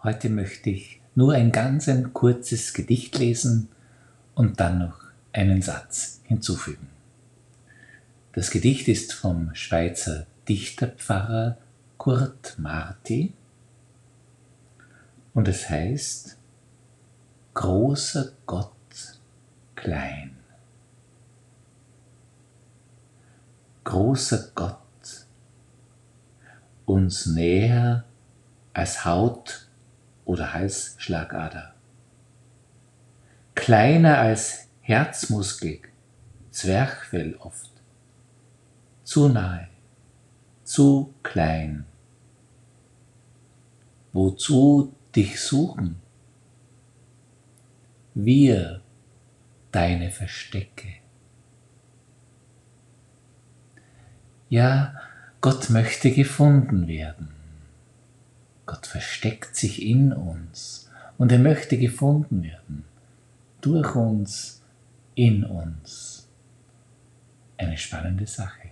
Heute möchte ich nur ein ganz ein kurzes Gedicht lesen und dann noch einen Satz hinzufügen. Das Gedicht ist vom Schweizer Dichterpfarrer Kurt Marti und es heißt Großer Gott klein. Großer Gott, uns näher als Haut oder Halsschlagader, kleiner als Herzmuskel, Zwerchfell oft, zu nahe, zu klein. Wozu dich suchen? Wir, deine Verstecke. Ja, Gott möchte gefunden werden. Gott versteckt sich in uns und er möchte gefunden werden. Durch uns, in uns. Eine spannende Sache.